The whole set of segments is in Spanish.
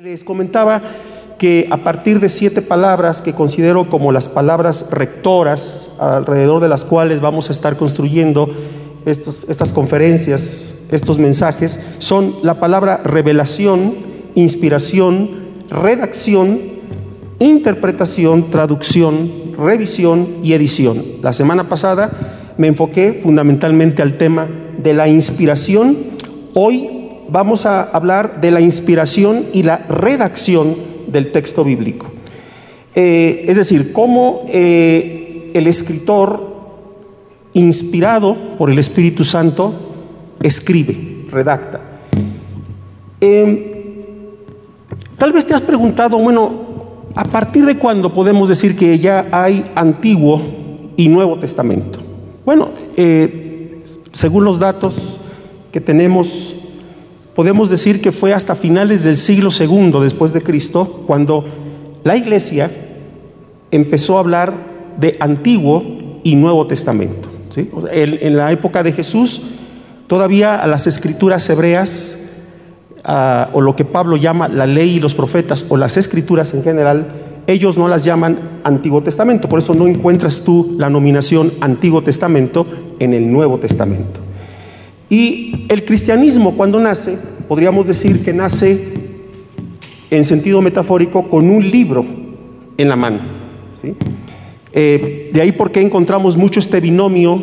Les comentaba que a partir de siete palabras que considero como las palabras rectoras, alrededor de las cuales vamos a estar construyendo estas conferencias, estos mensajes, son la palabra revelación, inspiración, redacción, interpretación, traducción, revisión y edición. La semana pasada me enfoqué fundamentalmente al tema de la inspiración. Hoy vamos a hablar de la inspiración y la redacción del texto bíblico. Eh, es decir, cómo eh, el escritor, inspirado por el Espíritu Santo, escribe, redacta. Em, tal vez te has preguntado, bueno, ¿a partir de cuándo podemos decir que ya hay Antiguo y Nuevo Testamento? Bueno, eh, según los datos que tenemos podemos decir que fue hasta finales del siglo II después de Cristo cuando la iglesia empezó a hablar de Antiguo y Nuevo Testamento. En, la época de Jesús, todavía a las escrituras hebreas, o lo que Pablo llama la ley y los profetas, o las escrituras en general, ellos no las llaman Antiguo Testamento. Por eso no encuentras tú la nominación Antiguo Testamento en el Nuevo Testamento. Y el cristianismo cuando nace, podríamos decir que nace en sentido metafórico con un libro en la mano. Eh, de ahí porque encontramos mucho este binomio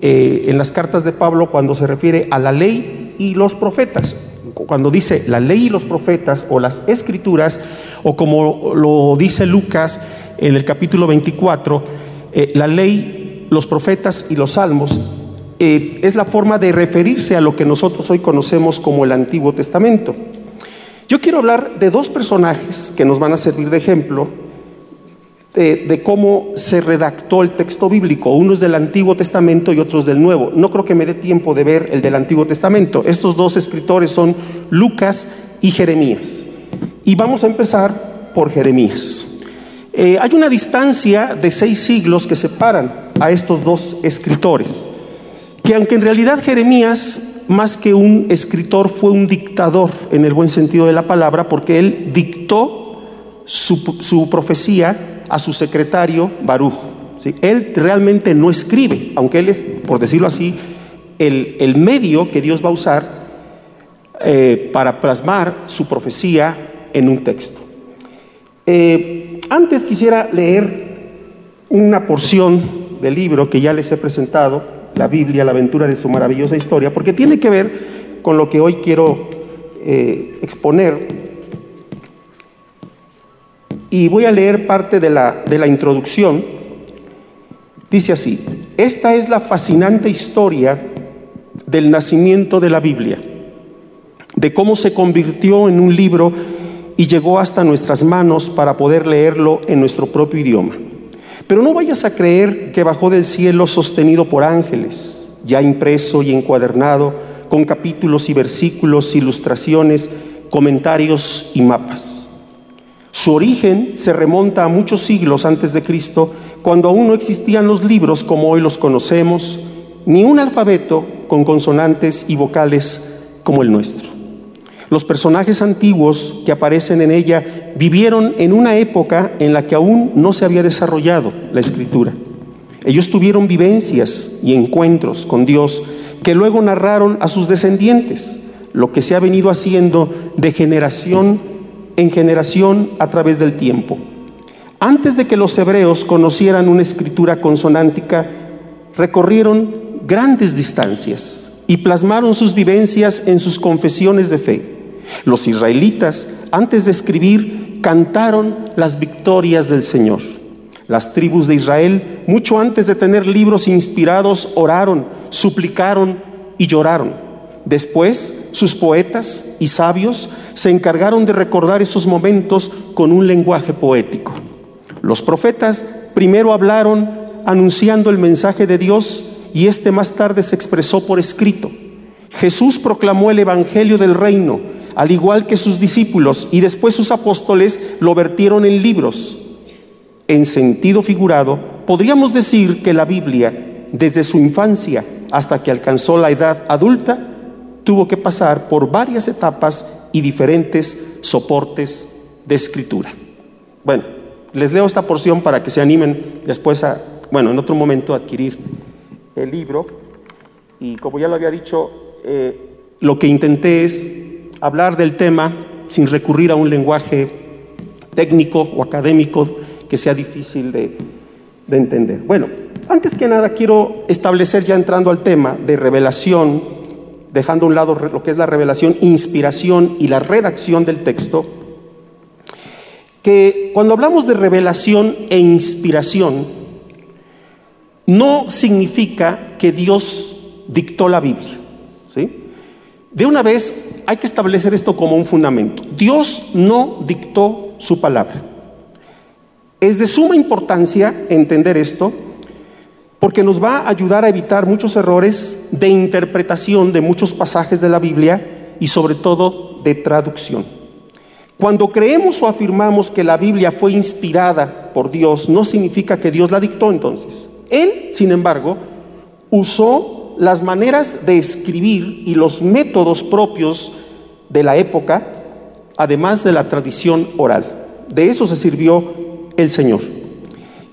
eh, en las cartas de Pablo cuando se refiere a la ley y los profetas. Cuando dice la ley y los profetas o las escrituras, o como lo dice Lucas en el capítulo 24, eh, la ley, los profetas y los salmos eh, es la forma de referirse a lo que nosotros hoy conocemos como el Antiguo Testamento. Yo quiero hablar de dos personajes que nos van a servir de ejemplo de, cómo se redactó el texto bíblico. Uno es del Antiguo Testamento y otros del Nuevo. No creo que me dé tiempo de ver el del Antiguo Testamento. Estos dos escritores son Lucas y Jeremías. Y vamos a empezar por Jeremías. Eh, hay una distancia de seis siglos que separan a estos dos escritores que aunque en realidad Jeremías, más que un escritor, fue un dictador en el buen sentido de la palabra, porque él dictó su, profecía a su secretario Baruch. Él realmente no escribe, aunque él es, por decirlo así, el, medio que Dios va a usar eh, para plasmar su profecía en un texto. Eh, antes quisiera leer una porción del libro que ya les he presentado, la Biblia, la aventura de su maravillosa historia, porque tiene que ver con lo que hoy quiero eh, exponer. Y voy a leer parte de la, de la introducción. Dice así, esta es la fascinante historia del nacimiento de la Biblia, de cómo se convirtió en un libro y llegó hasta nuestras manos para poder leerlo en nuestro propio idioma. Pero no vayas a creer que bajó del cielo sostenido por ángeles, ya impreso y encuadernado, con capítulos y versículos, ilustraciones, comentarios y mapas. Su origen se remonta a muchos siglos antes de Cristo, cuando aún no existían los libros como hoy los conocemos, ni un alfabeto con consonantes y vocales como el nuestro. Los personajes antiguos que aparecen en ella vivieron en una época en la que aún no se había desarrollado la escritura. Ellos tuvieron vivencias y encuentros con Dios que luego narraron a sus descendientes, lo que se ha venido haciendo de generación en generación a través del tiempo. Antes de que los hebreos conocieran una escritura consonántica, recorrieron grandes distancias y plasmaron sus vivencias en sus confesiones de fe. Los israelitas, antes de escribir, cantaron las victorias del Señor. Las tribus de Israel, mucho antes de tener libros inspirados, oraron, suplicaron y lloraron. Después, sus poetas y sabios se encargaron de recordar esos momentos con un lenguaje poético. Los profetas primero hablaron anunciando el mensaje de Dios y este más tarde se expresó por escrito. Jesús proclamó el Evangelio del reino al igual que sus discípulos, y después sus apóstoles lo vertieron en libros. En sentido figurado, podríamos decir que la Biblia, desde su infancia hasta que alcanzó la edad adulta, tuvo que pasar por varias etapas y diferentes soportes de escritura. Bueno, les leo esta porción para que se animen después a, bueno, en otro momento a adquirir el libro. Y como ya lo había dicho, eh, lo que intenté es hablar del tema sin recurrir a un lenguaje técnico o académico que sea difícil de, de entender. Bueno, antes que nada quiero establecer ya entrando al tema de revelación, dejando a un lado lo que es la revelación, inspiración y la redacción del texto, que cuando hablamos de revelación e inspiración, no significa que Dios dictó la Biblia. ¿sí? De una vez hay que establecer esto como un fundamento. Dios no dictó su palabra. Es de suma importancia entender esto porque nos va a ayudar a evitar muchos errores de interpretación de muchos pasajes de la Biblia y sobre todo de traducción. Cuando creemos o afirmamos que la Biblia fue inspirada por Dios, no significa que Dios la dictó entonces. Él, sin embargo, usó las maneras de escribir y los métodos propios de la época, además de la tradición oral. De eso se sirvió el Señor.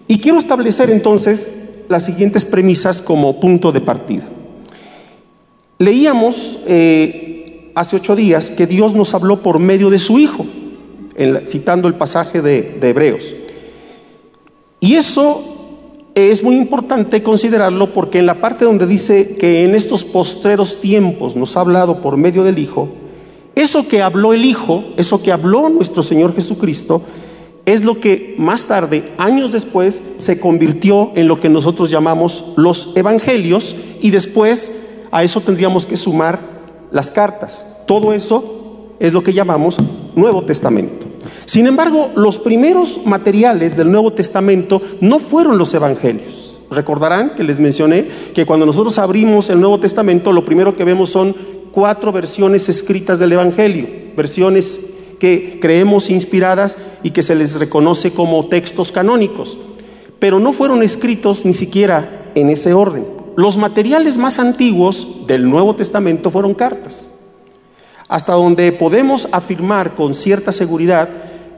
Y quiero establecer entonces las siguientes premisas como punto de partida. Leíamos eh, hace ocho días que Dios nos habló por medio de su Hijo, citando el pasaje de, de Hebreos. Y eso es muy importante considerarlo porque en la parte donde dice que en estos postreros tiempos nos ha hablado por medio del Hijo, eso que habló el Hijo, eso que habló nuestro Señor Jesucristo, es lo que más tarde, años después, se convirtió en lo que nosotros llamamos los evangelios y después a eso tendríamos que sumar las cartas. Todo eso es lo que llamamos Nuevo Testamento. Sin embargo, los primeros materiales del Nuevo Testamento no fueron los evangelios. Recordarán que les mencioné que cuando nosotros abrimos el Nuevo Testamento, lo primero que vemos son cuatro versiones escritas del Evangelio, versiones que creemos inspiradas y que se les reconoce como textos canónicos, pero no fueron escritos ni siquiera en ese orden. Los materiales más antiguos del Nuevo Testamento fueron cartas. Hasta donde podemos afirmar con cierta seguridad,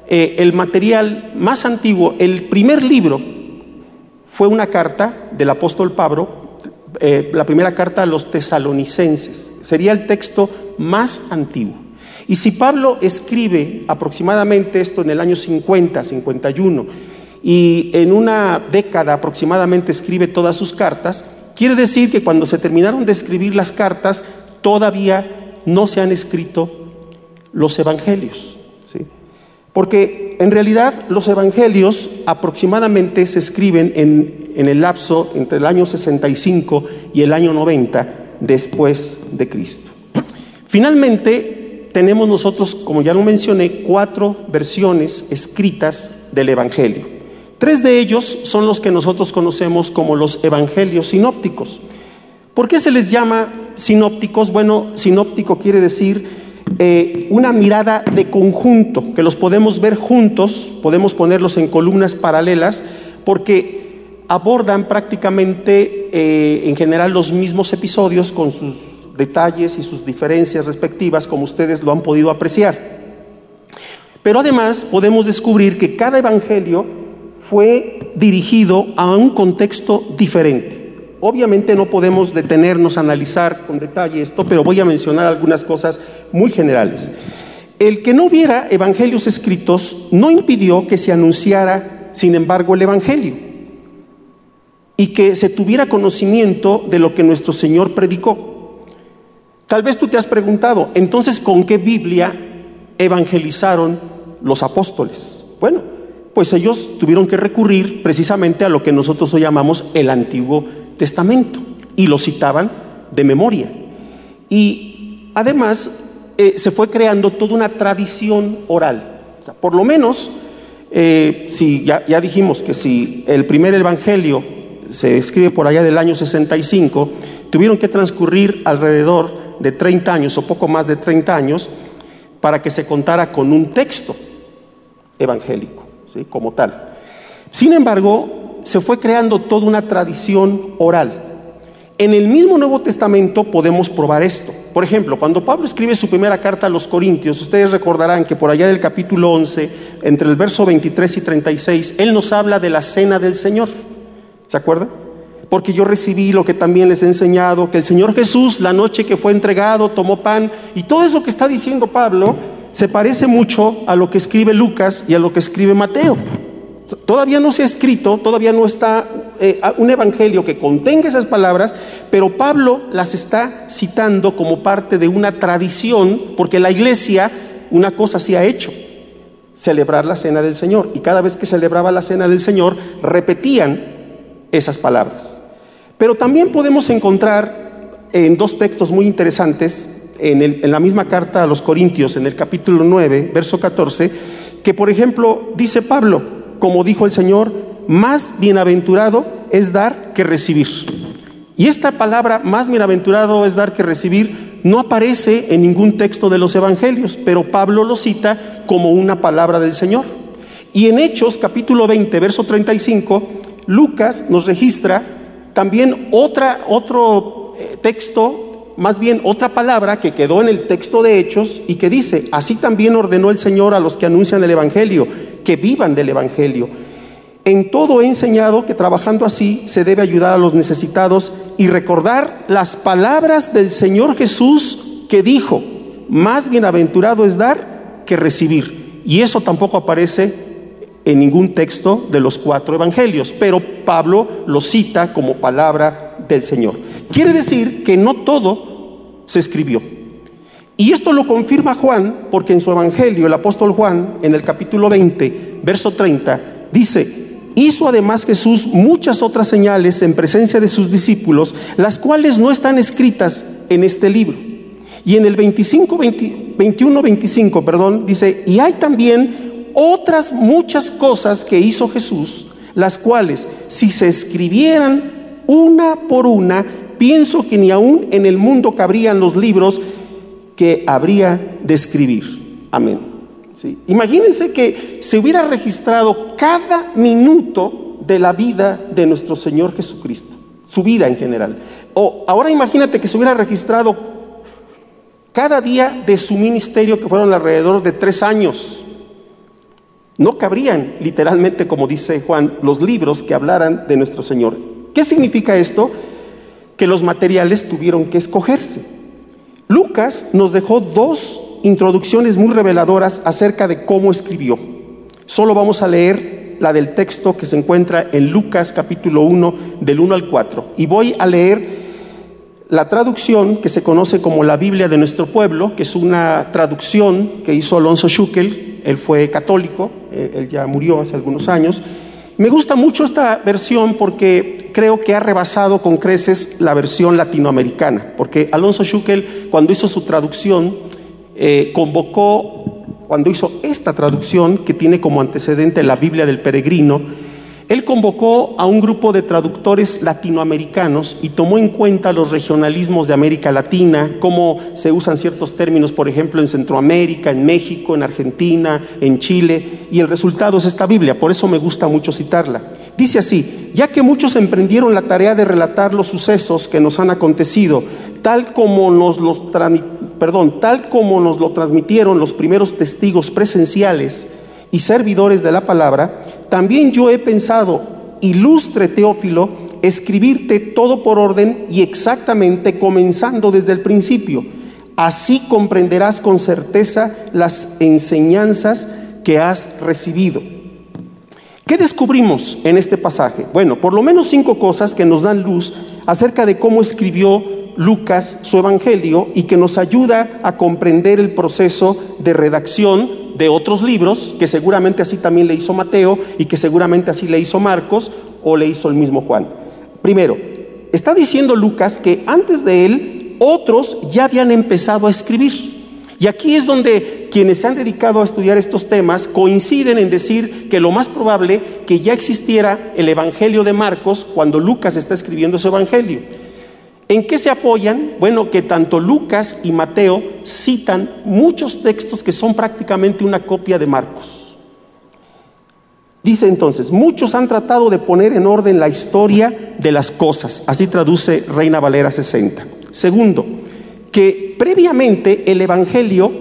eh, el material más antiguo, el primer libro, fue una carta del apóstol Pablo, eh, la primera carta a los tesalonicenses. Sería el texto más antiguo. Y si Pablo escribe aproximadamente esto en el año 50, 51, y en una década aproximadamente escribe todas sus cartas, quiere decir que cuando se terminaron de escribir las cartas, todavía no se han escrito los evangelios. ¿sí? Porque en realidad los evangelios aproximadamente se escriben en, el lapso entre el año 65 y el año 90 después de Cristo. Finalmente, tenemos nosotros, como ya lo mencioné, cuatro versiones escritas del Evangelio. Tres de ellos son los que nosotros conocemos como los Evangelios sinópticos. ¿Por qué se les llama sinópticos? Bueno, sinóptico quiere decir eh, una mirada de conjunto, que los podemos ver juntos, podemos ponerlos en columnas paralelas, porque abordan prácticamente eh, en general los mismos episodios con sus detalles y sus diferencias respectivas, como ustedes lo han podido apreciar. Pero además podemos descubrir que cada evangelio fue dirigido a un contexto diferente. Obviamente no podemos detenernos a analizar con detalle esto, pero voy a mencionar algunas cosas muy generales. El que no hubiera evangelios escritos no impidió que se anunciara, sin embargo, el evangelio y que se tuviera conocimiento de lo que nuestro Señor predicó. Tal vez tú te has preguntado, entonces, ¿con qué Biblia evangelizaron los apóstoles? Bueno, pues ellos tuvieron que recurrir precisamente a lo que nosotros hoy llamamos el Antiguo Testamento y lo citaban de memoria. Y además eh, se fue creando toda una tradición oral. por lo menos, eh, si ya, ya dijimos que si el primer evangelio se escribe por allá del año 65, tuvieron que transcurrir alrededor de 30 años o poco más de 30 años para que se contara con un texto evangélico, ¿sí? como tal. Sin embargo, se fue creando toda una tradición oral. En el mismo Nuevo Testamento podemos probar esto. Por ejemplo, cuando Pablo escribe su primera carta a los Corintios, ustedes recordarán que por allá del capítulo 11, entre el verso 23 y 36, él nos habla de la cena del Señor. ¿Se acuerdan? Porque yo recibí lo que también les he enseñado, que el Señor Jesús, la noche que fue entregado, tomó pan, y todo eso que está diciendo Pablo se parece mucho a lo que escribe Lucas y a lo que escribe Mateo. Todavía no se ha escrito, todavía no está eh, un evangelio que contenga esas palabras, pero Pablo las está citando como parte de una tradición, porque la iglesia una cosa sí ha hecho, celebrar la cena del Señor. Y cada vez que celebraba la cena del Señor, repetían esas palabras. Pero también podemos encontrar en dos textos muy interesantes, en, en, la misma carta a los Corintios, en el capítulo 9, verso 14, que por ejemplo dice Pablo, como dijo el Señor, más bienaventurado es dar que recibir. Y esta palabra, más bienaventurado es dar que recibir, no aparece en ningún texto de los evangelios, pero Pablo lo cita como una palabra del Señor. Y en Hechos capítulo 20, verso 35, Lucas nos registra también otra, otro eh, texto, más bien otra palabra que quedó en el texto de Hechos y que dice, así también ordenó el Señor a los que anuncian el Evangelio, que vivan del Evangelio. En todo he enseñado que trabajando así se debe ayudar a los necesitados y recordar las palabras del Señor Jesús que dijo, más bienaventurado es dar que recibir. Y eso tampoco aparece en ningún texto de los cuatro evangelios, pero Pablo lo cita como palabra del Señor. Quiere decir que no todo se escribió. Y esto lo confirma Juan, porque en su evangelio el apóstol Juan, en el capítulo 20, verso 30, dice, Hizo además Jesús muchas otras señales en presencia de sus discípulos, las cuales no están escritas en este libro. Y en el 25, 21, 25, perdón, dice, y hay también otras muchas cosas que hizo Jesús, las cuales si se escribieran una por una, pienso que ni aún en el mundo cabrían los libros que habría de escribir. Amén. Imagínense que se hubiera registrado cada minuto de la vida de nuestro Señor Jesucristo, su vida en general. O ahora imagínate que se hubiera registrado cada día de su ministerio, que fueron alrededor de tres años. No cabrían, literalmente, como dice Juan, los libros que hablaran de nuestro Señor. ¿Qué significa esto? Que los materiales tuvieron que escogerse. Lucas nos dejó dos introducciones muy reveladoras acerca de cómo escribió. Solo vamos a leer la del texto que se encuentra en Lucas capítulo 1 del 1 al 4. Y voy a leer la traducción que se conoce como la Biblia de nuestro pueblo, que es una traducción que hizo Alonso Schukel, él fue católico, eh, él ya murió hace algunos años. Me gusta mucho esta versión porque creo que ha rebasado con creces la versión latinoamericana, porque Alonso Schukel cuando hizo su traducción eh, convocó, cuando hizo esta traducción, que tiene como antecedente la Biblia del Peregrino, él convocó a un grupo de traductores latinoamericanos y tomó en cuenta los regionalismos de América Latina, cómo se usan ciertos términos, por ejemplo, en Centroamérica, en México, en Argentina, en Chile, y el resultado es esta Biblia, por eso me gusta mucho citarla. Dice así, ya que muchos emprendieron la tarea de relatar los sucesos que nos han acontecido, tal como nos los perdón, tal como nos lo transmitieron los primeros testigos presenciales y servidores de la palabra, también yo he pensado, ilustre Teófilo, escribirte todo por orden y exactamente comenzando desde el principio. Así comprenderás con certeza las enseñanzas que has recibido. ¿Qué descubrimos en este pasaje? Bueno, por lo menos cinco cosas que nos dan luz acerca de cómo escribió Lucas su Evangelio y que nos ayuda a comprender el proceso de redacción de otros libros, que seguramente así también le hizo Mateo y que seguramente así le hizo Marcos o le hizo el mismo Juan. Primero, está diciendo Lucas que antes de él otros ya habían empezado a escribir. Y aquí es donde quienes se han dedicado a estudiar estos temas coinciden en decir que lo más probable que ya existiera el Evangelio de Marcos cuando Lucas está escribiendo su Evangelio. ¿En qué se apoyan? Bueno, que tanto Lucas y Mateo citan muchos textos que son prácticamente una copia de Marcos. Dice entonces, muchos han tratado de poner en orden la historia de las cosas, así traduce Reina Valera 60. Segundo, que previamente el Evangelio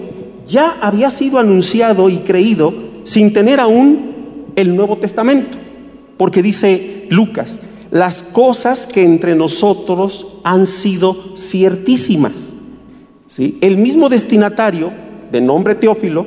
ya había sido anunciado y creído sin tener aún el Nuevo Testamento, porque dice Lucas, las cosas que entre nosotros han sido ciertísimas. El mismo destinatario, de nombre Teófilo,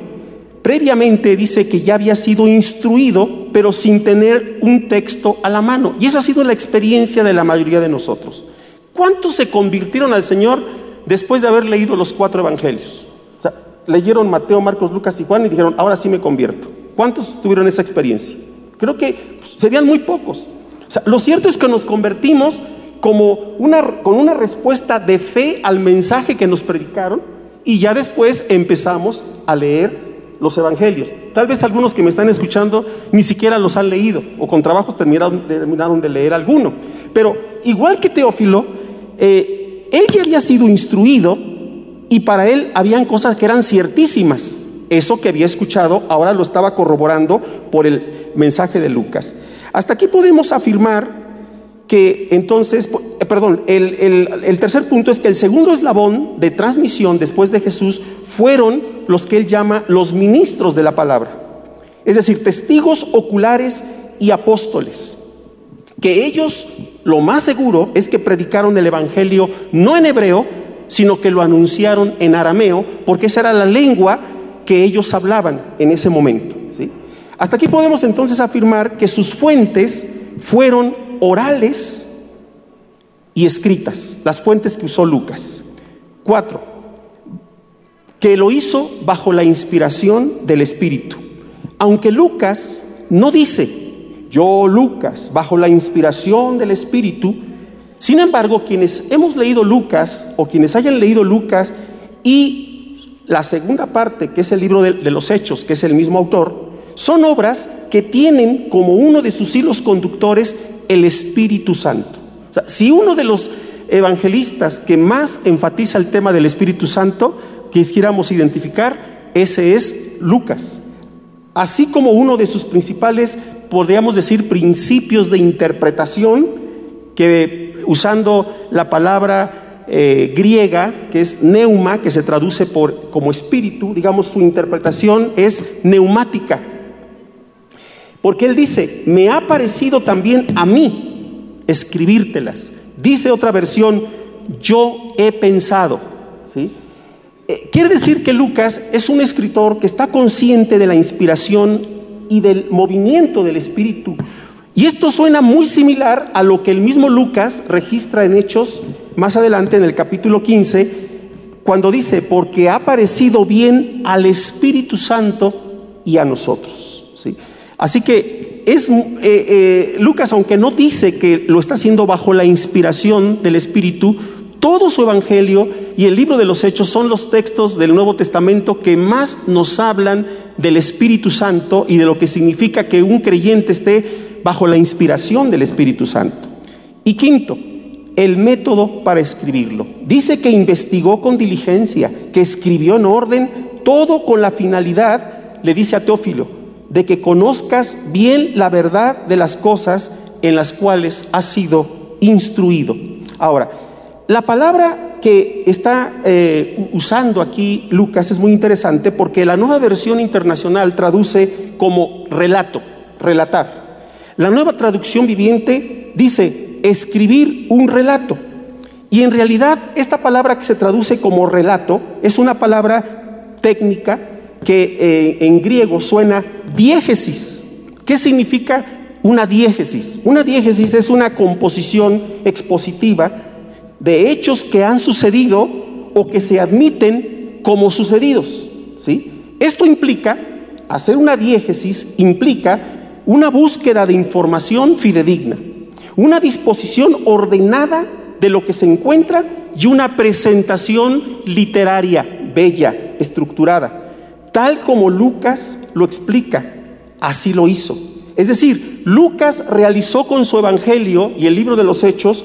previamente dice que ya había sido instruido, pero sin tener un texto a la mano. Y esa ha sido la experiencia de la mayoría de nosotros. ¿Cuántos se convirtieron al Señor después de haber leído los cuatro evangelios? O sea, leyeron Mateo, Marcos, Lucas y Juan y dijeron, ahora sí me convierto. ¿Cuántos tuvieron esa experiencia? Creo que pues, serían muy pocos lo cierto es que nos convertimos como una, con una respuesta de fe al mensaje que nos predicaron y ya después empezamos a leer los evangelios. Tal vez algunos que me están escuchando ni siquiera los han leído o con trabajos terminaron, de leer alguno. Pero igual que Teófilo, eh, él ya había sido instruido y para él habían cosas que eran ciertísimas. Eso que había escuchado ahora lo estaba corroborando por el mensaje de Lucas. Hasta aquí podemos afirmar que entonces, eh, perdón, el, tercer punto es que el segundo eslabón de transmisión después de Jesús fueron los que él llama los ministros de la palabra, es decir, testigos oculares y apóstoles, que ellos lo más seguro es que predicaron el Evangelio no en hebreo, sino que lo anunciaron en arameo, porque esa era la lengua que ellos hablaban en ese momento. Hasta aquí podemos entonces afirmar que sus fuentes fueron orales y escritas, las fuentes que usó Lucas. Cuatro, que lo hizo bajo la inspiración del Espíritu. Aunque Lucas no dice, yo Lucas, bajo la inspiración del Espíritu, sin embargo, quienes hemos leído Lucas o quienes hayan leído Lucas y la segunda parte, que es el libro de, de los Hechos, que es el mismo autor, son obras que tienen como uno de sus hilos conductores el Espíritu Santo. si uno de los evangelistas que más enfatiza el tema del Espíritu Santo quisiéramos identificar, ese es Lucas. Así como uno de sus principales, podríamos decir, principios de interpretación, que usando la palabra eh, griega, que es neuma, que se traduce por, como espíritu, digamos, su interpretación es neumática. Porque él dice, me ha parecido también a mí escribírtelas. Dice otra versión, yo he pensado. ¿sí? Eh, quiere decir que Lucas es un escritor que está consciente de la inspiración y del movimiento del Espíritu. Y esto suena muy similar a lo que el mismo Lucas registra en Hechos más adelante en el capítulo 15, cuando dice, porque ha parecido bien al Espíritu Santo y a nosotros. ¿sí? Así que es eh, eh, Lucas, aunque no dice que lo está haciendo bajo la inspiración del Espíritu, todo su evangelio y el libro de los Hechos son los textos del Nuevo Testamento que más nos hablan del Espíritu Santo y de lo que significa que un creyente esté bajo la inspiración del Espíritu Santo. Y quinto, el método para escribirlo. Dice que investigó con diligencia, que escribió en orden, todo con la finalidad, le dice a Teófilo, de que conozcas bien la verdad de las cosas en las cuales has sido instruido. Ahora, la palabra que está eh, usando aquí Lucas es muy interesante porque la nueva versión internacional traduce como relato, relatar. La nueva traducción viviente dice escribir un relato. Y en realidad esta palabra que se traduce como relato es una palabra técnica que eh, en griego suena diégesis. ¿Qué significa una diégesis? Una diégesis es una composición expositiva de hechos que han sucedido o que se admiten como sucedidos. ¿sí? Esto implica, hacer una diégesis implica una búsqueda de información fidedigna, una disposición ordenada de lo que se encuentra y una presentación literaria, bella, estructurada tal como Lucas lo explica, así lo hizo. Es decir, Lucas realizó con su Evangelio y el libro de los Hechos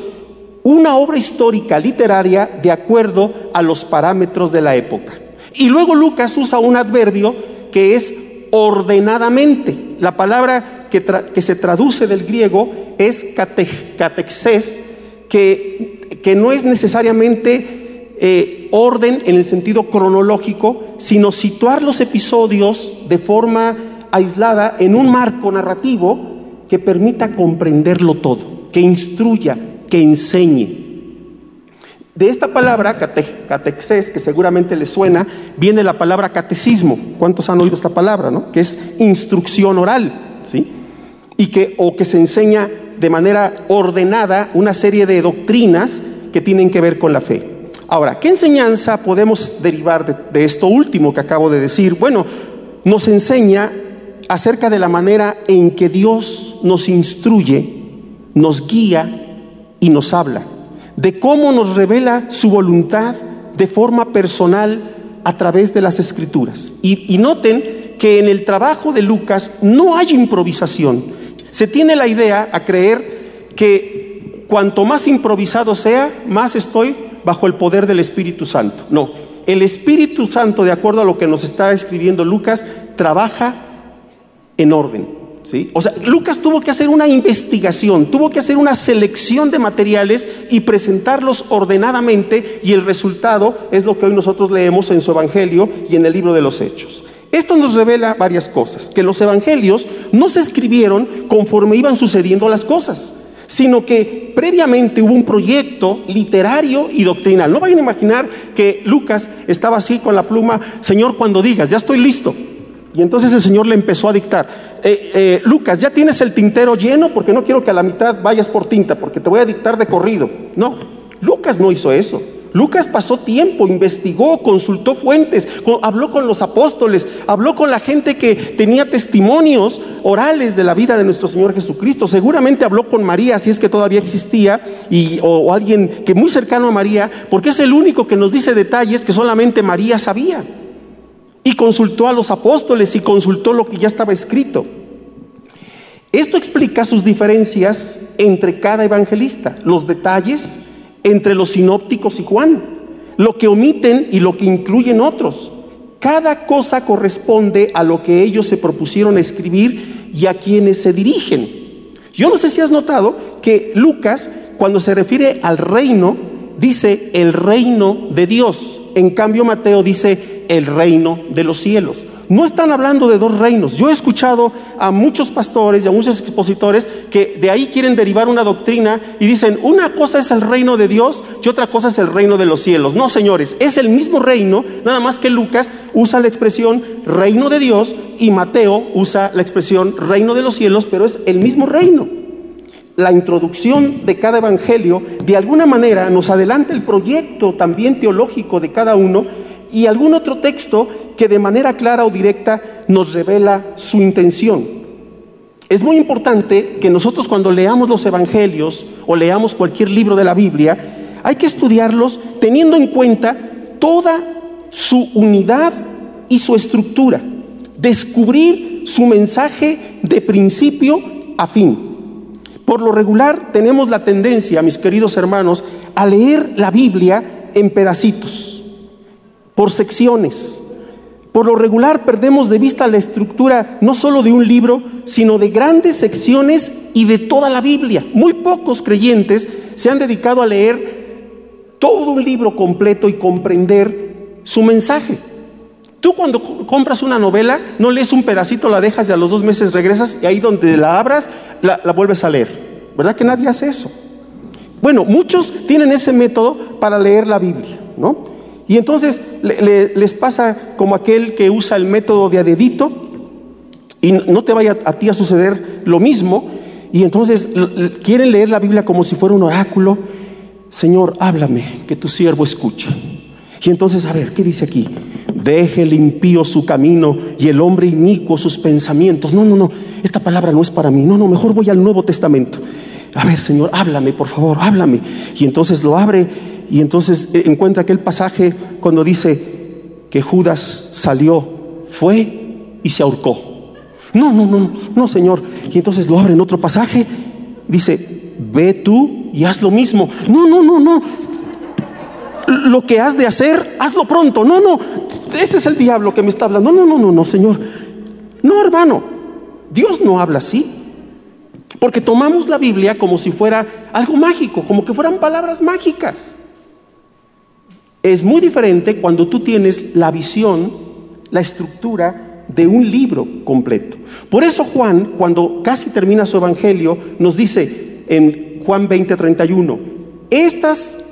una obra histórica literaria de acuerdo a los parámetros de la época. Y luego Lucas usa un adverbio que es ordenadamente. La palabra que, se traduce del griego es catexés, que, que no es necesariamente eh, orden en el sentido cronológico, sino situar los episodios de forma aislada en un marco narrativo que permita comprenderlo todo, que instruya, que enseñe. De esta palabra, catexés, que seguramente le suena, viene la palabra catecismo. ¿Cuántos han oído esta palabra? No? Que es instrucción oral, ¿sí? Y que, o que se enseña de manera ordenada una serie de doctrinas que tienen que ver con la fe. Ahora, ¿qué enseñanza podemos derivar de, esto último que acabo de decir? Bueno, nos enseña acerca de la manera en que Dios nos instruye, nos guía y nos habla de cómo nos revela su voluntad de forma personal a través de las escrituras. Y, noten que en el trabajo de Lucas no hay improvisación. Se tiene la idea a creer que cuanto más improvisado sea, más estoy bajo el poder del Espíritu Santo. No, el Espíritu Santo, de acuerdo a lo que nos está escribiendo Lucas, trabaja en orden. O sea, Lucas tuvo que hacer una investigación, tuvo que hacer una selección de materiales y presentarlos ordenadamente y el resultado es lo que hoy nosotros leemos en su Evangelio y en el libro de los Hechos. Esto nos revela varias cosas, que los Evangelios no se escribieron conforme iban sucediendo las cosas, sino que previamente hubo un proyecto literario y doctrinal. No vayan a imaginar que Lucas estaba así con la pluma, Señor, cuando digas, ya estoy listo. Y entonces el Señor le empezó a dictar, eh, eh, Lucas, ya tienes el tintero lleno porque no quiero que a la mitad vayas por tinta, porque te voy a dictar de corrido. No, Lucas no hizo eso. Lucas pasó tiempo, investigó, consultó fuentes, habló con los apóstoles, habló con la gente que tenía testimonios orales de la vida de nuestro Señor Jesucristo. Seguramente habló con María, si es que todavía existía, y, o alguien que muy cercano a María, porque es el único que nos dice detalles que solamente María sabía. Y consultó a los apóstoles y consultó lo que ya estaba escrito. Esto explica sus diferencias entre cada evangelista, los detalles entre los sinópticos y Juan, lo que omiten y lo que incluyen otros. Cada cosa corresponde a lo que ellos se propusieron escribir y a quienes se dirigen. Yo no sé si has notado que Lucas, cuando se refiere al reino, dice el reino de Dios. En cambio, Mateo dice el reino de los cielos. No están hablando de dos reinos. Yo he escuchado a muchos pastores y a muchos expositores que de ahí quieren derivar una doctrina y dicen, una cosa es el reino de Dios y otra cosa es el reino de los cielos. No, señores, es el mismo reino, nada más que Lucas usa la expresión reino de Dios y Mateo usa la expresión reino de los cielos, pero es el mismo reino. La introducción de cada evangelio de alguna manera nos adelanta el proyecto también teológico de cada uno y algún otro texto que de manera clara o directa nos revela su intención. Es muy importante que nosotros cuando leamos los evangelios o leamos cualquier libro de la Biblia, hay que estudiarlos teniendo en cuenta toda su unidad y su estructura, descubrir su mensaje de principio a fin. Por lo regular tenemos la tendencia, mis queridos hermanos, a leer la Biblia en pedacitos por secciones. Por lo regular perdemos de vista la estructura no solo de un libro, sino de grandes secciones y de toda la Biblia. Muy pocos creyentes se han dedicado a leer todo un libro completo y comprender su mensaje. Tú cuando compras una novela, no lees un pedacito, la dejas y a los dos meses regresas y ahí donde la abras, la, la vuelves a leer. ¿Verdad que nadie hace eso? Bueno, muchos tienen ese método para leer la Biblia, ¿no? Y entonces les pasa como aquel que usa el método de adedito y no te vaya a ti a suceder lo mismo. Y entonces quieren leer la Biblia como si fuera un oráculo. Señor, háblame, que tu siervo escucha. Y entonces, a ver, ¿qué dice aquí? Deje el impío su camino y el hombre inicuo sus pensamientos. No, no, no, esta palabra no es para mí. No, no, mejor voy al Nuevo Testamento. A ver, Señor, háblame, por favor, háblame. Y entonces lo abre y entonces eh, encuentra aquel pasaje cuando dice que Judas salió, fue y se ahorcó. No, no, no, no, Señor. Y entonces lo abre en otro pasaje. Dice, ve tú y haz lo mismo. No, no, no, no. Lo que has de hacer, hazlo pronto. No, no. Este es el diablo que me está hablando. No, no, no, no, Señor. No, hermano. Dios no habla así. Porque tomamos la Biblia como si fuera algo mágico, como que fueran palabras mágicas. Es muy diferente cuando tú tienes la visión, la estructura de un libro completo. Por eso Juan, cuando casi termina su evangelio, nos dice en Juan 20:31, estas,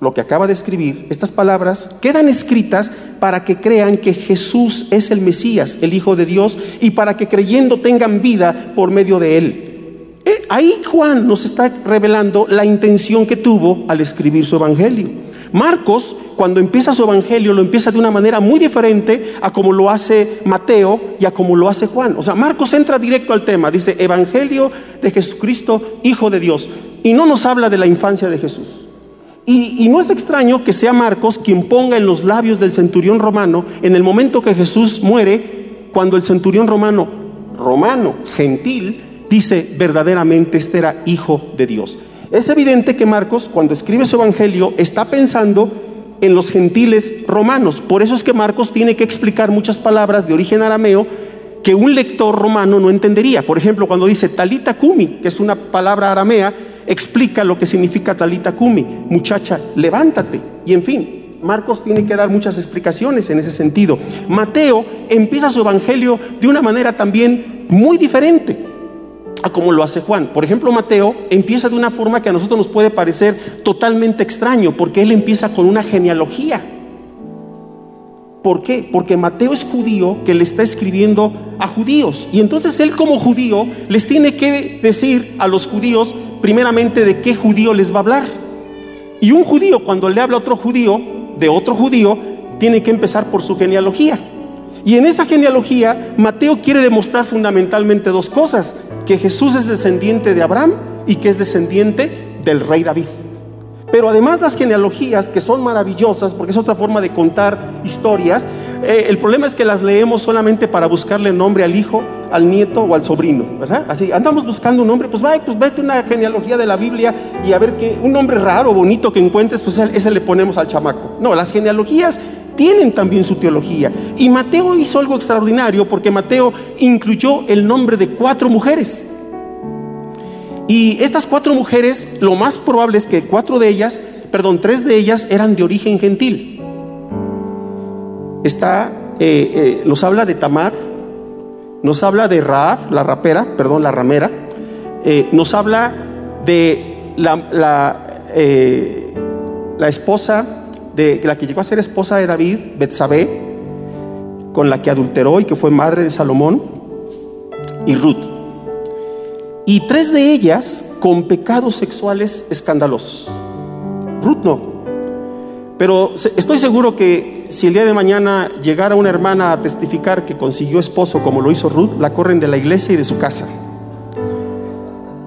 lo que acaba de escribir, estas palabras, quedan escritas para que crean que Jesús es el Mesías, el Hijo de Dios, y para que creyendo tengan vida por medio de él. Eh, ahí Juan nos está revelando la intención que tuvo al escribir su evangelio. Marcos, cuando empieza su evangelio, lo empieza de una manera muy diferente a como lo hace Mateo y a como lo hace Juan. O sea, Marcos entra directo al tema, dice Evangelio de Jesucristo, Hijo de Dios, y no nos habla de la infancia de Jesús. Y, y, no es extraño que sea Marcos quien ponga en los labios del centurión romano, en el momento que Jesús muere, cuando el centurión romano, romano, gentil, dice verdaderamente este era hijo de Dios. Es evidente que Marcos, cuando escribe su evangelio, está pensando en los gentiles romanos. Por eso es que Marcos tiene que explicar muchas palabras de origen arameo que un lector romano no entendería. Por ejemplo, cuando dice talita kumi, que es una palabra aramea, explica lo que significa talita kumi, muchacha, levántate. Y en fin, Marcos tiene que dar muchas explicaciones en ese sentido. Mateo empieza su evangelio de una manera también muy diferente a como lo hace Juan. Por ejemplo, Mateo empieza de una forma que a nosotros nos puede parecer totalmente extraño, porque él empieza con una genealogía. ¿Por qué? Porque Mateo es judío que le está escribiendo a judíos. Y entonces él como judío les tiene que decir a los judíos primeramente de qué judío les va a hablar. Y un judío cuando le habla a otro judío, de otro judío, tiene que empezar por su genealogía. Y en esa genealogía, Mateo quiere demostrar fundamentalmente dos cosas, que Jesús es descendiente de Abraham y que es descendiente del rey David. Pero además las genealogías, que son maravillosas, porque es otra forma de contar historias, eh, el problema es que las leemos solamente para buscarle nombre al hijo, al nieto o al sobrino, ¿verdad? Así, andamos buscando un nombre, pues vaya, pues vete una genealogía de la Biblia y a ver que un nombre raro, bonito que encuentres, pues ese le ponemos al chamaco. No, las genealogías tienen también su teología. Y Mateo hizo algo extraordinario porque Mateo incluyó el nombre de cuatro mujeres. Y estas cuatro mujeres, lo más probable es que cuatro de ellas, perdón, tres de ellas eran de origen gentil. Está, eh, eh, nos habla de Tamar, nos habla de Raab, la rapera, perdón, la ramera, eh, nos habla de la, esposa de la que llegó a ser esposa de David, Betsabé, con la que adulteró y que fue madre de Salomón, y Ruth. Y tres de ellas con pecados sexuales escandalosos. Ruth no. Pero estoy seguro que si el día de mañana llegara una hermana a testificar que consiguió esposo como lo hizo Ruth, la corren de la iglesia y de su casa.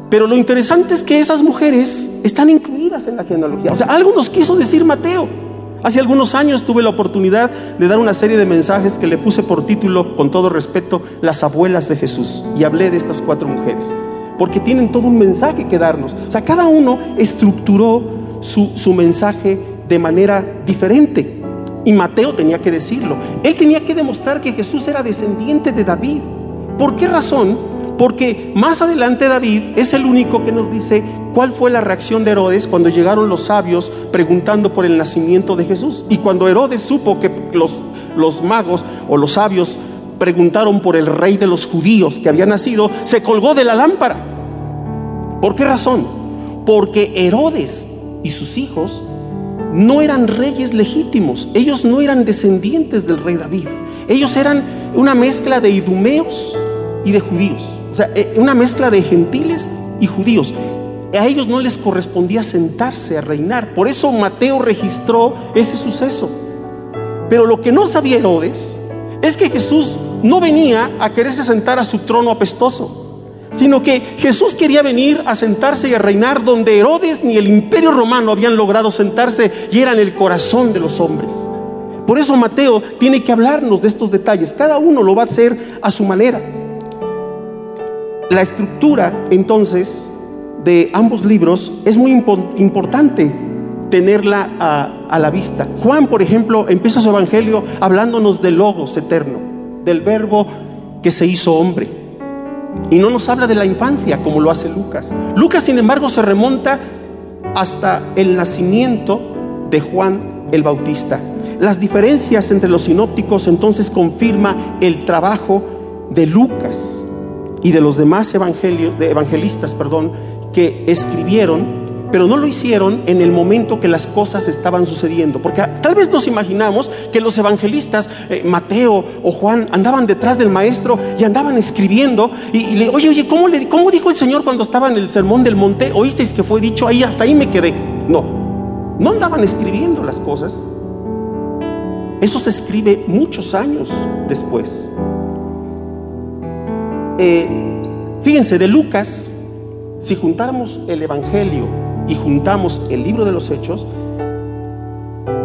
Pero lo interesante es que esas mujeres están incluidas en la genealogía. O sea, algo nos quiso decir Mateo. Hace algunos años tuve la oportunidad de dar una serie de mensajes que le puse por título, con todo respeto, Las abuelas de Jesús. Y hablé de estas cuatro mujeres, porque tienen todo un mensaje que darnos. O sea, cada uno estructuró su, su mensaje de manera diferente. Y Mateo tenía que decirlo. Él tenía que demostrar que Jesús era descendiente de David. ¿Por qué razón? Porque más adelante David es el único que nos dice cuál fue la reacción de Herodes cuando llegaron los sabios preguntando por el nacimiento de Jesús. Y cuando Herodes supo que los, los magos o los sabios preguntaron por el rey de los judíos que había nacido, se colgó de la lámpara. ¿Por qué razón? Porque Herodes y sus hijos no eran reyes legítimos, ellos no eran descendientes del rey David, ellos eran una mezcla de idumeos y de judíos. O sea, eh, una mezcla de gentiles y judíos. A ellos no les correspondía sentarse a reinar. Por eso Mateo registró ese suceso. Pero lo que no sabía Herodes es que Jesús no venía a quererse sentar a su trono apestoso, sino que Jesús quería venir a sentarse y a reinar donde Herodes ni el imperio romano habían logrado sentarse y era en el corazón de los hombres. Por eso Mateo tiene que hablarnos de estos detalles. Cada uno lo va a hacer a su manera. La estructura entonces de ambos libros es muy importante tenerla a, la vista. Juan, por ejemplo, empieza su evangelio hablándonos del logos eterno, del verbo que se hizo hombre. Y no nos habla de la infancia como lo hace Lucas. Lucas, sin embargo, se remonta hasta el nacimiento de Juan el Bautista. Las diferencias entre los sinópticos entonces confirma el trabajo de Lucas y de los demás evangelistas, perdón, que escribieron pero no lo hicieron en el momento que las cosas estaban sucediendo. Porque tal vez nos imaginamos que los evangelistas, eh, Mateo o Juan, andaban detrás del maestro y andaban escribiendo. Y, le, oye, oye, ¿cómo, le, ¿cómo dijo el Señor cuando estaba en el sermón del monte? ¿Oísteis que fue dicho ahí? Hasta ahí me quedé. No, no andaban escribiendo las cosas. Eso se escribe muchos años después. Eh, fíjense, de Lucas, si juntáramos el Evangelio y juntamos el libro de los Hechos,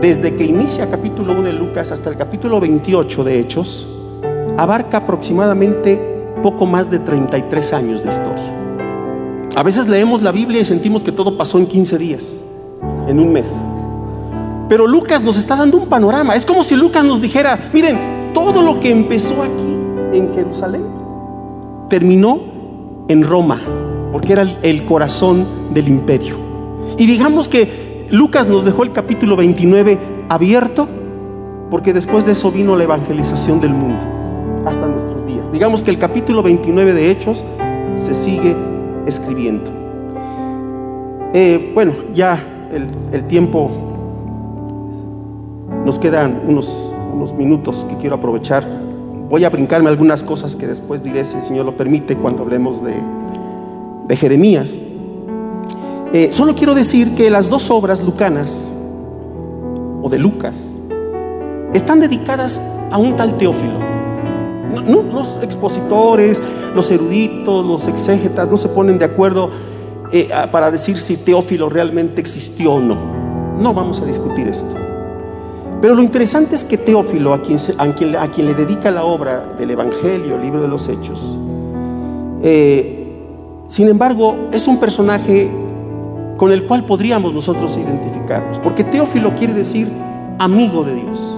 desde que inicia capítulo 1 de Lucas hasta el capítulo 28 de Hechos, abarca aproximadamente poco más de 33 años de historia. A veces leemos la Biblia y sentimos que todo pasó en 15 días, en un mes. Pero Lucas nos está dando un panorama. Es como si Lucas nos dijera, miren, todo lo que empezó aquí en Jerusalén terminó en Roma, porque era el corazón del imperio. Y digamos que Lucas nos dejó el capítulo 29 abierto porque después de eso vino la evangelización del mundo hasta nuestros días. Digamos que el capítulo 29 de Hechos se sigue escribiendo. Eh, bueno, ya el, tiempo, nos quedan unos, unos minutos que quiero aprovechar. Voy a brincarme algunas cosas que después diré, si el Señor lo permite, cuando hablemos de, de Jeremías. Eh, solo quiero decir que las dos obras lucanas, o de Lucas, están dedicadas a un tal Teófilo. los expositores, los eruditos, los exégetas no se ponen de acuerdo eh, para decir si Teófilo realmente existió o no. No vamos a discutir esto. Pero lo interesante es que Teófilo, a quien, le dedica la obra del Evangelio, el libro de los Hechos, eh, sin embargo, es un personaje con el cual podríamos nosotros identificarnos. Porque Teófilo quiere decir amigo de Dios.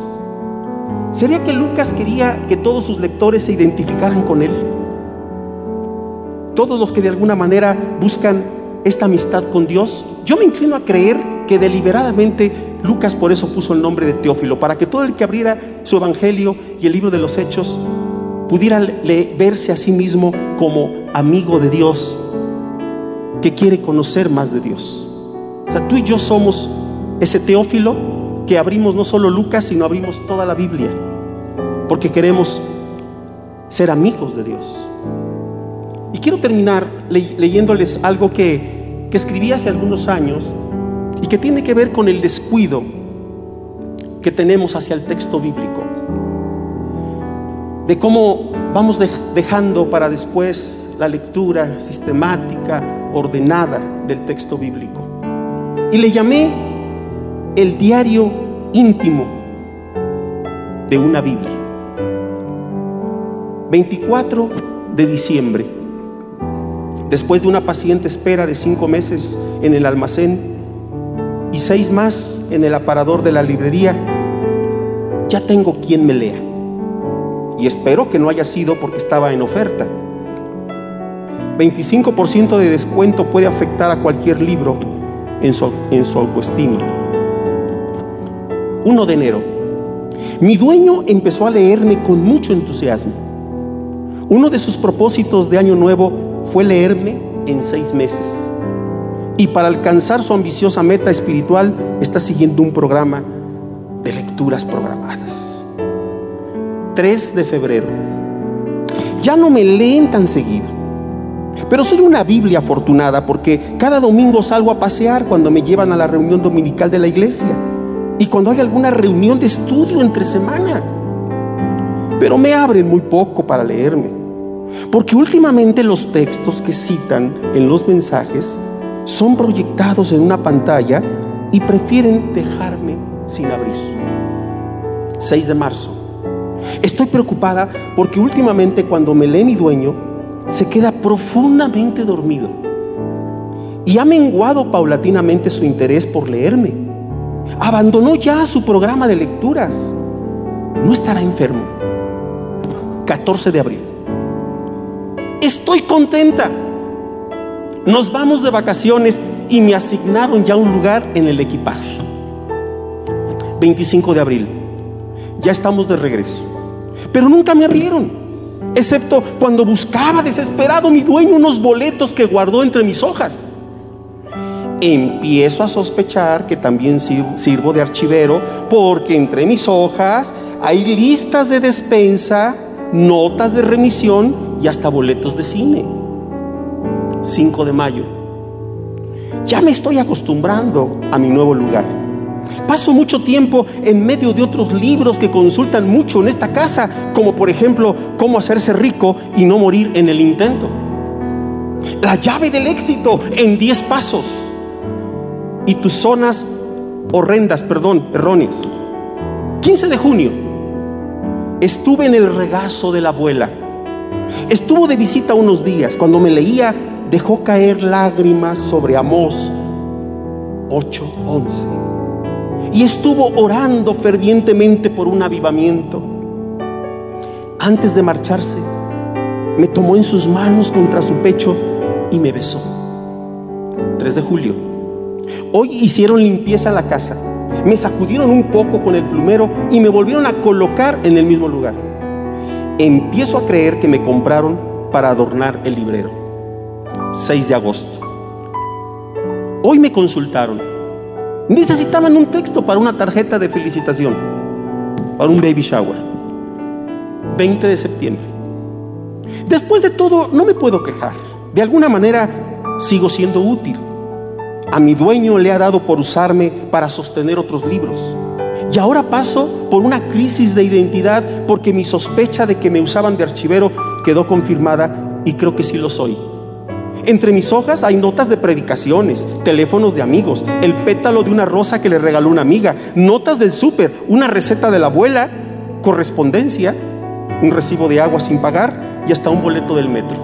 ¿Sería que Lucas quería que todos sus lectores se identificaran con él? Todos los que de alguna manera buscan esta amistad con Dios, yo me inclino a creer que deliberadamente Lucas por eso puso el nombre de Teófilo, para que todo el que abriera su evangelio y el libro de los hechos pudiera verse a sí mismo como amigo de Dios que quiere conocer más de Dios. O sea, tú y yo somos ese teófilo que abrimos no solo Lucas, sino abrimos toda la Biblia, porque queremos ser amigos de Dios. Y quiero terminar leyéndoles algo que, que escribí hace algunos años y que tiene que ver con el descuido que tenemos hacia el texto bíblico, de cómo vamos dejando para después la lectura sistemática, ordenada del texto bíblico. Y le llamé el diario íntimo de una Biblia. 24 de diciembre, después de una paciente espera de cinco meses en el almacén y seis más en el aparador de la librería, ya tengo quien me lea. Y espero que no haya sido porque estaba en oferta 25% de descuento puede afectar a cualquier libro en su, en su autoestima. 1 de enero. Mi dueño empezó a leerme con mucho entusiasmo. Uno de sus propósitos de año nuevo fue leerme en seis meses. Y para alcanzar su ambiciosa meta espiritual está siguiendo un programa de lecturas programadas. 3 de febrero. Ya no me leen tan seguido pero soy una Biblia afortunada porque cada domingo salgo a pasear cuando me llevan a la reunión dominical de la iglesia y cuando hay alguna reunión de estudio entre semana. Pero me abren muy poco para leerme, porque últimamente los textos que citan en los mensajes son proyectados en una pantalla y prefieren dejarme sin abrir. 6 de marzo. Estoy preocupada porque últimamente cuando me lee mi dueño, se queda profundamente dormido y ha menguado paulatinamente su interés por leerme. Abandonó ya su programa de lecturas. No estará enfermo. 14 de abril. Estoy contenta. Nos vamos de vacaciones y me asignaron ya un lugar en el equipaje. 25 de abril. Ya estamos de regreso. Pero nunca me abrieron, excepto cuando buscaba desesperado mi dueño unos boletos que guardó entre mis hojas. Empiezo a sospechar que también sirvo de archivero porque entre mis hojas hay listas de despensa, notas de remisión y hasta boletos de cine. 5 de mayo. Ya me estoy acostumbrando a mi nuevo lugar. Paso mucho tiempo en medio de otros libros que consultan mucho en esta casa, como por ejemplo cómo hacerse rico y no morir en el intento. La llave del éxito en 10 pasos. Y tus zonas horrendas, perdón, erróneas. 15 de junio. Estuve en el regazo de la abuela. Estuvo de visita unos días. Cuando me leía, dejó caer lágrimas sobre Amós 8:11. Y estuvo orando fervientemente por un avivamiento. Antes de marcharse, me tomó en sus manos contra su pecho y me besó. 3 de julio. Hoy hicieron limpieza en la casa. Me sacudieron un poco con el plumero y me volvieron a colocar en el mismo lugar. Empiezo a creer que me compraron para adornar el librero. 6 de agosto. Hoy me consultaron. Necesitaban un texto para una tarjeta de felicitación, para un baby shower. 20 de septiembre. Después de todo, no me puedo quejar. De alguna manera, sigo siendo útil. A mi dueño le ha dado por usarme para sostener otros libros. Y ahora paso por una crisis de identidad porque mi sospecha de que me usaban de archivero quedó confirmada y creo que sí lo soy. Entre mis hojas hay notas de predicaciones, teléfonos de amigos, el pétalo de una rosa que le regaló una amiga, notas del súper, una receta de la abuela, correspondencia, un recibo de agua sin pagar y hasta un boleto del metro.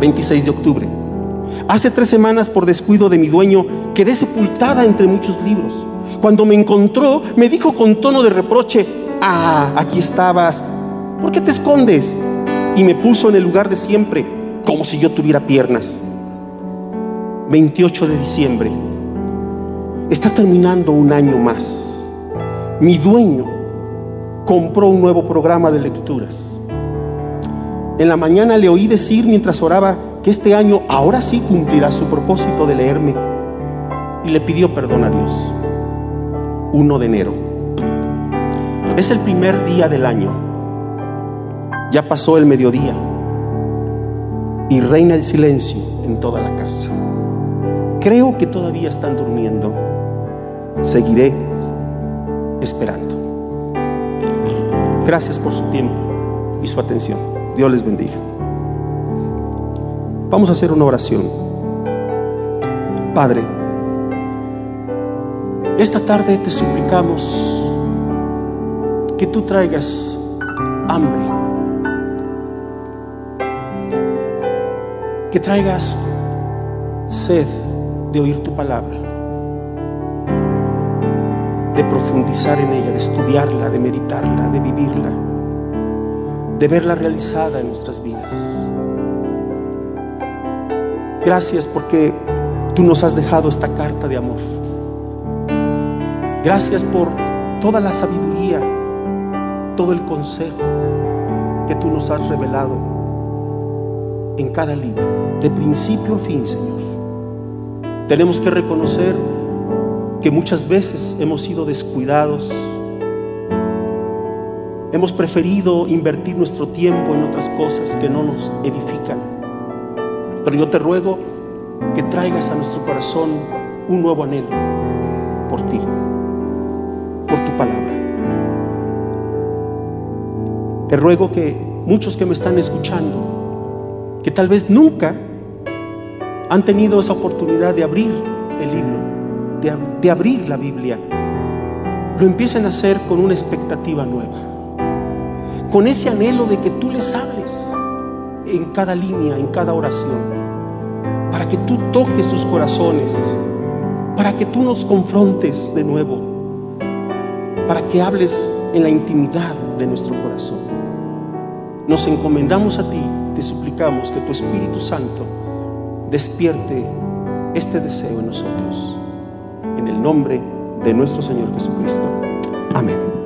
26 de octubre. Hace tres semanas, por descuido de mi dueño, quedé sepultada entre muchos libros. Cuando me encontró, me dijo con tono de reproche, ah, aquí estabas, ¿por qué te escondes? Y me puso en el lugar de siempre, como si yo tuviera piernas. 28 de diciembre. Está terminando un año más. Mi dueño compró un nuevo programa de lecturas. En la mañana le oí decir mientras oraba, que este año ahora sí cumplirá su propósito de leerme. Y le pidió perdón a Dios. 1 de enero. Es el primer día del año. Ya pasó el mediodía. Y reina el silencio en toda la casa. Creo que todavía están durmiendo. Seguiré esperando. Gracias por su tiempo y su atención. Dios les bendiga. Vamos a hacer una oración. Padre, esta tarde te suplicamos que tú traigas hambre, que traigas sed de oír tu palabra, de profundizar en ella, de estudiarla, de meditarla, de vivirla, de verla realizada en nuestras vidas. Gracias porque tú nos has dejado esta carta de amor. Gracias por toda la sabiduría, todo el consejo que tú nos has revelado en cada libro, de principio a fin, Señor. Tenemos que reconocer que muchas veces hemos sido descuidados, hemos preferido invertir nuestro tiempo en otras cosas que no nos edifican. Pero yo te ruego que traigas a nuestro corazón un nuevo anhelo por ti, por tu palabra. Te ruego que muchos que me están escuchando, que tal vez nunca han tenido esa oportunidad de abrir el libro, de, abrir la Biblia, lo empiecen a hacer con una expectativa nueva, con ese anhelo de que tú les hables en cada línea, en cada oración para que tú toques sus corazones, para que tú nos confrontes de nuevo, para que hables en la intimidad de nuestro corazón. nos encomendamos a ti, te suplicamos que tu Espíritu Santo despierte este deseo en nosotros. En el nombre de nuestro Señor Jesucristo. Amén.